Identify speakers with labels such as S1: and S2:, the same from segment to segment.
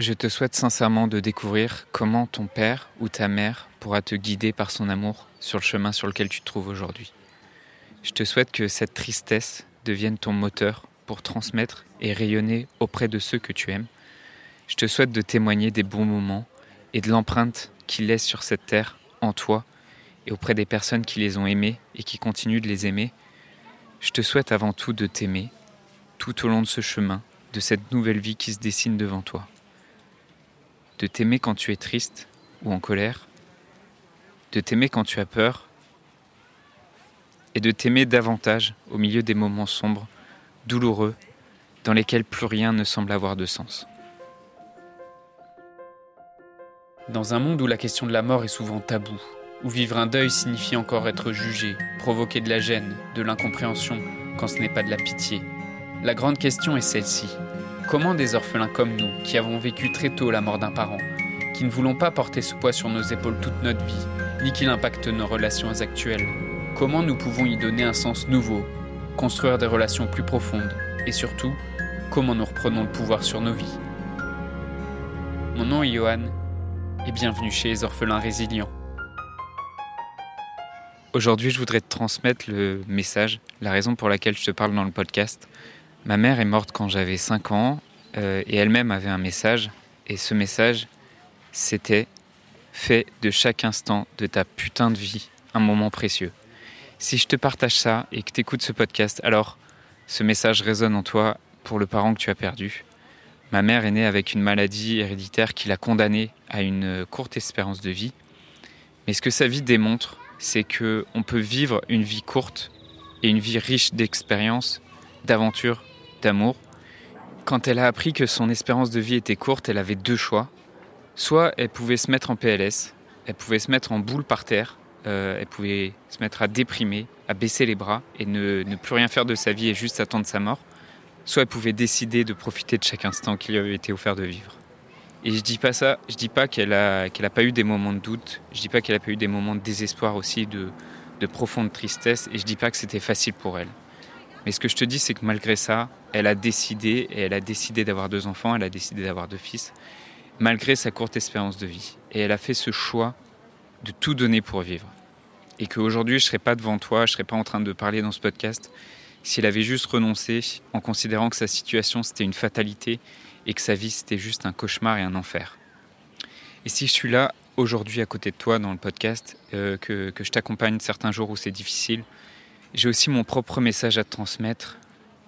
S1: Je te souhaite sincèrement de découvrir comment ton père ou ta mère pourra te guider par son amour sur le chemin sur lequel tu te trouves aujourd'hui. Je te souhaite que cette tristesse devienne ton moteur pour transmettre et rayonner auprès de ceux que tu aimes. Je te souhaite de témoigner des bons moments et de l'empreinte qu'il laisse sur cette terre en toi et auprès des personnes qui les ont aimés et qui continuent de les aimer. Je te souhaite avant tout de t'aimer tout au long de ce chemin, de cette nouvelle vie qui se dessine devant toi de t'aimer quand tu es triste ou en colère, de t'aimer quand tu as peur, et de t'aimer davantage au milieu des moments sombres, douloureux, dans lesquels plus rien ne semble avoir de sens. Dans un monde où la question de la mort est souvent tabou, où vivre un deuil signifie encore être jugé, provoquer de la gêne, de l'incompréhension, quand ce n'est pas de la pitié, la grande question est celle-ci. Comment des orphelins comme nous, qui avons vécu très tôt la mort d'un parent, qui ne voulons pas porter ce poids sur nos épaules toute notre vie, ni qu'il impacte nos relations actuelles, comment nous pouvons y donner un sens nouveau, construire des relations plus profondes, et surtout, comment nous reprenons le pouvoir sur nos vies Mon nom est Johan, et bienvenue chez les orphelins résilients. Aujourd'hui, je voudrais te transmettre le message, la raison pour laquelle je te parle dans le podcast, Ma mère est morte quand j'avais 5 ans euh, et elle-même avait un message. Et ce message, c'était Fais de chaque instant de ta putain de vie un moment précieux. Si je te partage ça et que tu écoutes ce podcast, alors ce message résonne en toi pour le parent que tu as perdu. Ma mère est née avec une maladie héréditaire qui l'a condamnée à une courte espérance de vie. Mais ce que sa vie démontre, c'est que on peut vivre une vie courte et une vie riche d'expériences, d'aventures d'amour. Quand elle a appris que son espérance de vie était courte, elle avait deux choix. Soit elle pouvait se mettre en PLS, elle pouvait se mettre en boule par terre, euh, elle pouvait se mettre à déprimer, à baisser les bras et ne, plus rien faire de sa vie et juste attendre sa mort. Soit elle pouvait décider de profiter de chaque instant qui lui avait été offert de vivre. Et je dis pas ça, je dis pas qu'elle a, a pas eu des moments de doute, je dis pas qu'elle a pas eu des moments de désespoir aussi, de, de profonde tristesse, et je dis pas que c'était facile pour elle. Mais ce que je te dis, c'est que malgré ça, elle a décidé, et elle a décidé d'avoir deux enfants, elle a décidé d'avoir deux fils, malgré sa courte espérance de vie. Et elle a fait ce choix de tout donner pour vivre. Et qu'aujourd'hui, je ne serais pas devant toi, je ne serais pas en train de parler dans ce podcast si elle avait juste renoncé en considérant que sa situation c'était une fatalité et que sa vie c'était juste un cauchemar et un enfer. Et si je suis là aujourd'hui à côté de toi dans le podcast, euh, que, que je t'accompagne certains jours où c'est difficile, j'ai aussi mon propre message à te transmettre.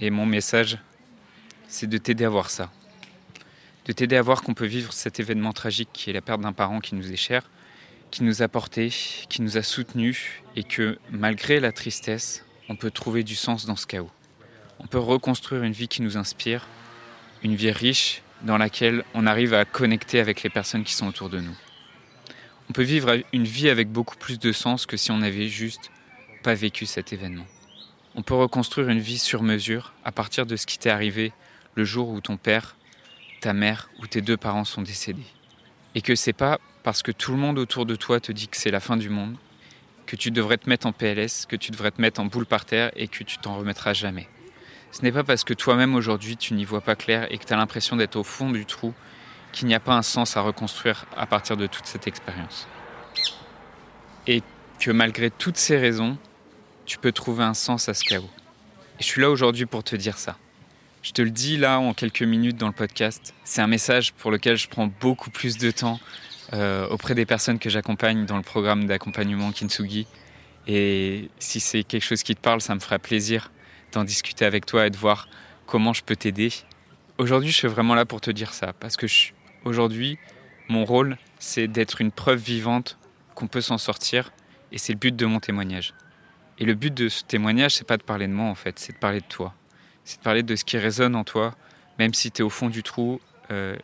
S1: Et mon message, c'est de t'aider à voir ça. De t'aider à voir qu'on peut vivre cet événement tragique qui est la perte d'un parent qui nous est cher, qui nous a porté, qui nous a soutenus, et que malgré la tristesse, on peut trouver du sens dans ce chaos. On peut reconstruire une vie qui nous inspire, une vie riche dans laquelle on arrive à connecter avec les personnes qui sont autour de nous. On peut vivre une vie avec beaucoup plus de sens que si on avait juste pas vécu cet événement. On peut reconstruire une vie sur mesure à partir de ce qui t'est arrivé le jour où ton père, ta mère ou tes deux parents sont décédés. Et que c'est pas parce que tout le monde autour de toi te dit que c'est la fin du monde, que tu devrais te mettre en PLS, que tu devrais te mettre en boule par terre et que tu t'en remettras jamais. Ce n'est pas parce que toi-même aujourd'hui tu n'y vois pas clair et que tu as l'impression d'être au fond du trou qu'il n'y a pas un sens à reconstruire à partir de toute cette expérience. Et que malgré toutes ces raisons, tu peux trouver un sens à ce chaos. Et je suis là aujourd'hui pour te dire ça. Je te le dis là en quelques minutes dans le podcast. C'est un message pour lequel je prends beaucoup plus de temps euh, auprès des personnes que j'accompagne dans le programme d'accompagnement Kintsugi. Et si c'est quelque chose qui te parle, ça me fera plaisir d'en discuter avec toi et de voir comment je peux t'aider. Aujourd'hui, je suis vraiment là pour te dire ça parce que aujourd'hui, mon rôle, c'est d'être une preuve vivante qu'on peut s'en sortir et c'est le but de mon témoignage. Et le but de ce témoignage, c'est pas de parler de moi en fait, c'est de parler de toi. C'est de parler de ce qui résonne en toi, même si tu es au fond du trou. Euh,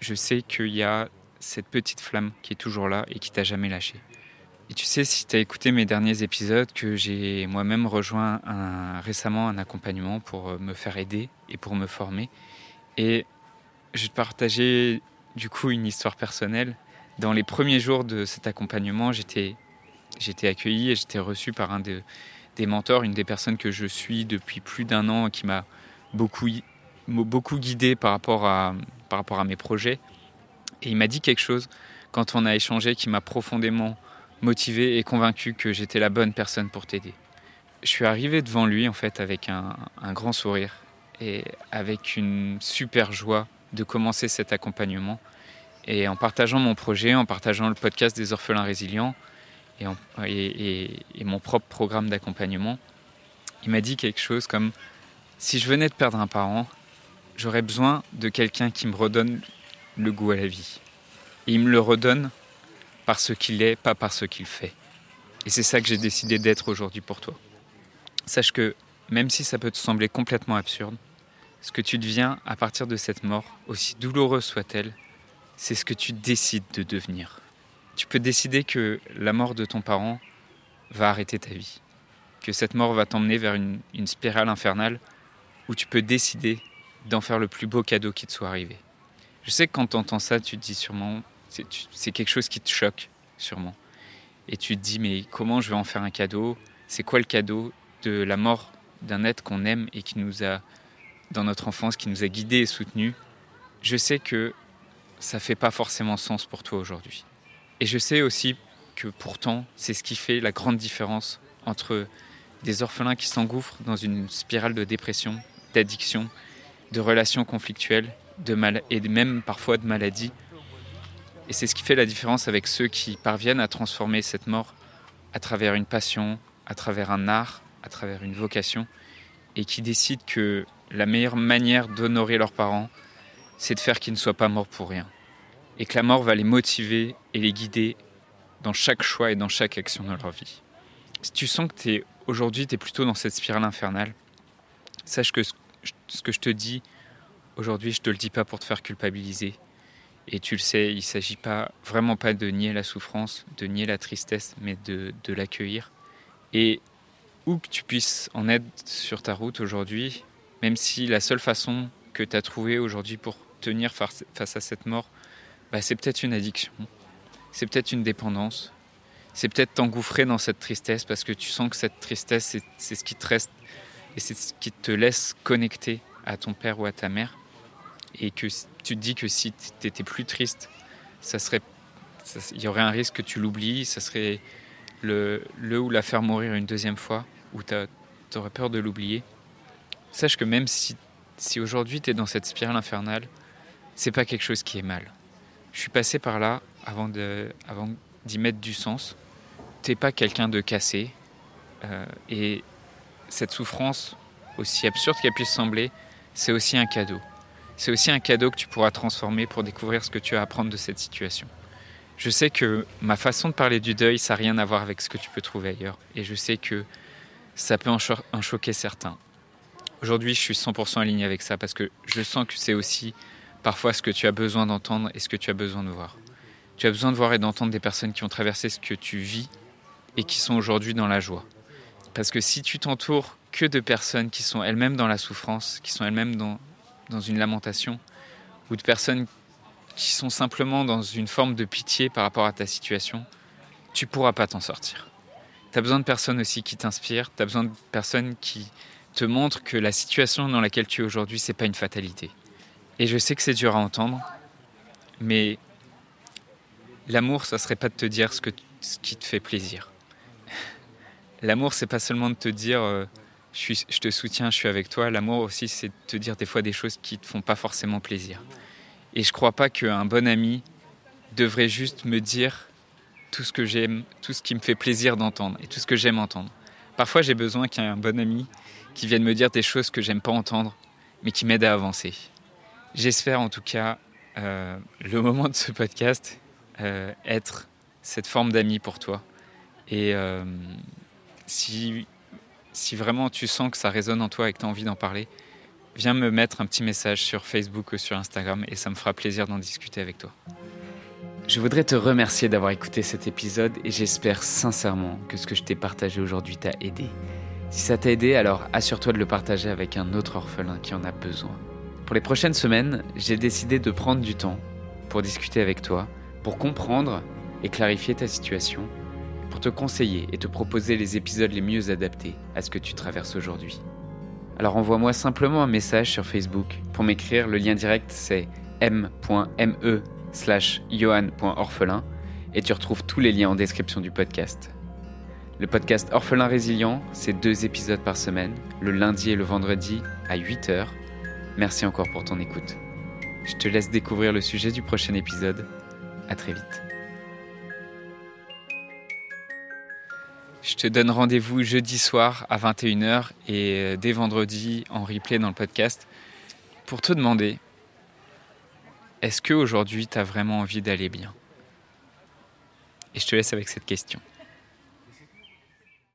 S1: je sais qu'il y a cette petite flamme qui est toujours là et qui t'a jamais lâché. Et tu sais, si tu as écouté mes derniers épisodes, que j'ai moi-même rejoint récemment un accompagnement pour euh, me faire aider et pour me former. Et je vais te partager du coup une histoire personnelle. Dans les premiers jours de cet accompagnement, j'étais j'étais accueilli et j'étais reçu par un des mentors, une des personnes que je suis depuis plus d'un an, qui m'a beaucoup, beaucoup guidé par rapport, à, par rapport à mes projets. Et il m'a dit quelque chose quand on a échangé qui m'a profondément motivé et convaincu que j'étais la bonne personne pour t'aider. Je suis arrivé devant lui en fait avec un, un grand sourire et avec une super joie de commencer cet accompagnement. Et en partageant mon projet, en partageant le podcast des orphelins résilients et, mon propre programme d'accompagnement, il m'a dit quelque chose comme si je venais de perdre un parent, j'aurais besoin de quelqu'un qui me redonne le goût à la vie. Et il me le redonne par ce qu'il est, pas par ce qu'il fait. Et c'est ça que j'ai décidé d'être aujourd'hui pour toi. Sache que même si ça peut te sembler complètement absurde, ce que tu deviens à partir de cette mort, aussi douloureuse soit-elle, c'est ce que tu décides de devenir. Tu peux décider que la mort de ton parent va arrêter ta vie, que cette mort va t'emmener vers une, spirale infernale où tu peux décider d'en faire le plus beau cadeau qui te soit arrivé. Je sais que quand tu entends ça, tu te dis sûrement, c'est quelque chose qui te choque, sûrement. Et tu te dis, mais comment je vais en faire un cadeau? C'est quoi le cadeau de la mort d'un être qu'on aime et qui nous a, dans notre enfance, qui nous a guidés et soutenus? Je sais que ça fait pas forcément sens pour toi aujourd'hui. Et je sais aussi que pourtant, c'est ce qui fait la grande différence entre des orphelins qui s'engouffrent dans une spirale de dépression, d'addiction, de relations conflictuelles et même parfois de maladies. Et c'est ce qui fait la différence avec ceux qui parviennent à transformer cette mort à travers une passion, à travers un art, à travers une vocation, et qui décident que la meilleure manière d'honorer leurs parents, c'est de faire qu'ils ne soient pas morts pour rien. Et que la mort va les motiver et les guider dans chaque choix et dans chaque action de leur vie. Si tu sens que aujourd'hui tu es plutôt dans cette spirale infernale, sache que ce que je te dis aujourd'hui, je te le dis pas pour te faire culpabiliser. Et tu le sais, il ne s'agit pas vraiment pas de nier la souffrance, de nier la tristesse, mais de, de l'accueillir. Et où que tu puisses en être sur ta route aujourd'hui, même si la seule façon que tu as trouvée aujourd'hui pour tenir face, à cette mort, bah, c'est peut-être une addiction, c'est peut-être une dépendance, c'est peut-être t'engouffrer dans cette tristesse parce que tu sens que cette tristesse, c'est ce qui te et c'est ce qui te laisse connecter à ton père ou à ta mère. Et que tu te dis que si tu étais plus triste, ça serait, il y aurait un risque que tu l'oublies, ça serait le, le ou la faire mourir une deuxième fois, ou tu aurais peur de l'oublier. Sache que même si, si aujourd'hui tu es dans cette spirale infernale, c'est pas quelque chose qui est mal. Je suis passé par là avant d'y mettre du sens. T'es pas quelqu'un de cassé. Euh, et cette souffrance, aussi absurde qu'elle puisse sembler, c'est aussi un cadeau. C'est aussi un cadeau que tu pourras transformer pour découvrir ce que tu as à apprendre de cette situation. Je sais que ma façon de parler du deuil, ça n'a rien à voir avec ce que tu peux trouver ailleurs. Et je sais que ça peut en, en choquer certains. Aujourd'hui, je suis 100% aligné avec ça parce que je sens que c'est aussi parfois ce que tu as besoin d'entendre et ce que tu as besoin de voir. Tu as besoin de voir et d'entendre des personnes qui ont traversé ce que tu vis et qui sont aujourd'hui dans la joie. Parce que si tu t'entoures que de personnes qui sont elles-mêmes dans la souffrance, qui sont elles-mêmes dans, dans une lamentation, ou de personnes qui sont simplement dans une forme de pitié par rapport à ta situation, tu pourras pas t'en sortir. Tu as besoin de personnes aussi qui t'inspirent, tu as besoin de personnes qui te montrent que la situation dans laquelle tu es aujourd'hui, c'est pas une fatalité. Et je sais que c'est dur à entendre, mais l'amour, ça serait pas de te dire ce, que, ce qui te fait plaisir. L'amour, c'est pas seulement de te dire euh, je, suis, je, te soutiens, je suis avec toi. L'amour aussi, c'est de te dire des fois des choses qui te font pas forcément plaisir. Et je crois pas qu'un bon ami devrait juste me dire tout ce que j'aime, tout ce qui me fait plaisir d'entendre et tout ce que j'aime entendre. Parfois, j'ai besoin qu'il y ait un bon ami qui vienne me dire des choses que j'aime pas entendre, mais qui m'aident à avancer. J'espère en tout cas euh, le moment de ce podcast euh, être cette forme d'ami pour toi. Et euh, si, si vraiment tu sens que ça résonne en toi et que tu as envie d'en parler, viens me mettre un petit message sur Facebook ou sur Instagram et ça me fera plaisir d'en discuter avec toi. Je voudrais te remercier d'avoir écouté cet épisode et j'espère sincèrement que ce que je t'ai partagé aujourd'hui t'a aidé. Si ça t'a aidé, alors assure-toi de le partager avec un autre orphelin qui en a besoin. Pour les prochaines semaines, j'ai décidé de prendre du temps pour discuter avec toi, pour comprendre et clarifier ta situation pour te conseiller et te proposer les épisodes les mieux adaptés à ce que tu traverses aujourd'hui. Alors envoie-moi simplement un message sur Facebook. Pour m'écrire, le lien direct c'est m.me slash johan.orphelin et tu retrouves tous les liens en description du podcast. Le podcast Orphelin Résilient, c'est deux épisodes par semaine, le lundi et le vendredi à 8h. Merci encore pour ton écoute. Je te laisse découvrir le sujet du prochain épisode. À très vite. Je te donne rendez-vous jeudi soir à 21h et euh, dès vendredi en replay dans le podcast pour te demander est-ce qu'aujourd'hui tu as vraiment envie d'aller bien? Et je te laisse avec cette question.